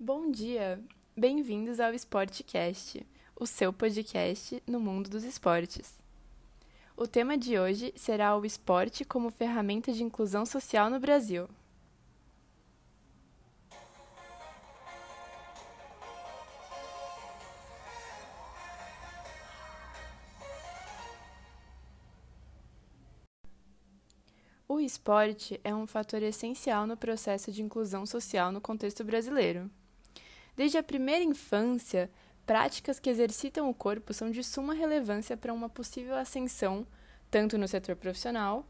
Bom dia! Bem-vindos ao Sportcast, o seu podcast no mundo dos esportes. O tema de hoje será o esporte como ferramenta de inclusão social no Brasil. O esporte é um fator essencial no processo de inclusão social no contexto brasileiro. Desde a primeira infância, práticas que exercitam o corpo são de suma relevância para uma possível ascensão, tanto no setor profissional,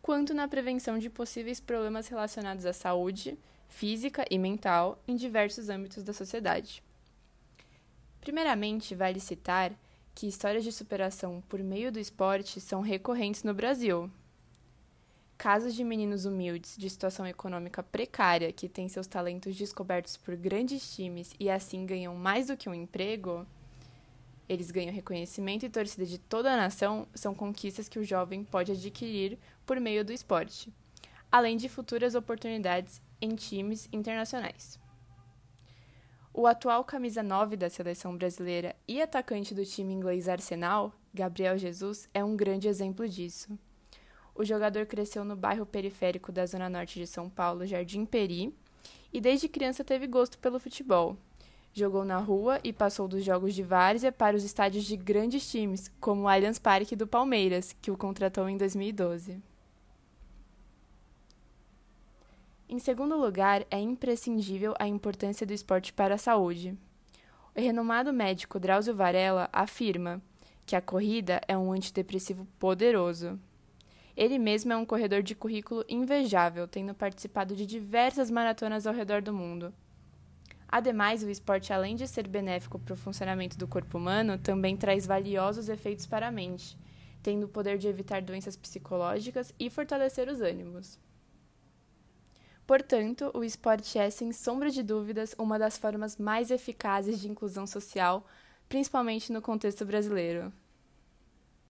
quanto na prevenção de possíveis problemas relacionados à saúde, física e mental em diversos âmbitos da sociedade. Primeiramente, vale citar que histórias de superação por meio do esporte são recorrentes no Brasil, Casos de meninos humildes de situação econômica precária que têm seus talentos descobertos por grandes times e assim ganham mais do que um emprego, eles ganham reconhecimento e torcida de toda a nação, são conquistas que o jovem pode adquirir por meio do esporte, além de futuras oportunidades em times internacionais. O atual camisa 9 da seleção brasileira e atacante do time inglês Arsenal, Gabriel Jesus, é um grande exemplo disso. O jogador cresceu no bairro periférico da zona norte de São Paulo, Jardim Peri, e desde criança teve gosto pelo futebol. Jogou na rua e passou dos jogos de várzea para os estádios de grandes times, como o Allianz Parque do Palmeiras, que o contratou em 2012. Em segundo lugar, é imprescindível a importância do esporte para a saúde. O renomado médico Drauzio Varela afirma que a corrida é um antidepressivo poderoso. Ele mesmo é um corredor de currículo invejável, tendo participado de diversas maratonas ao redor do mundo. Ademais, o esporte, além de ser benéfico para o funcionamento do corpo humano, também traz valiosos efeitos para a mente, tendo o poder de evitar doenças psicológicas e fortalecer os ânimos. Portanto, o esporte é, sem sombra de dúvidas, uma das formas mais eficazes de inclusão social, principalmente no contexto brasileiro.